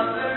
Father.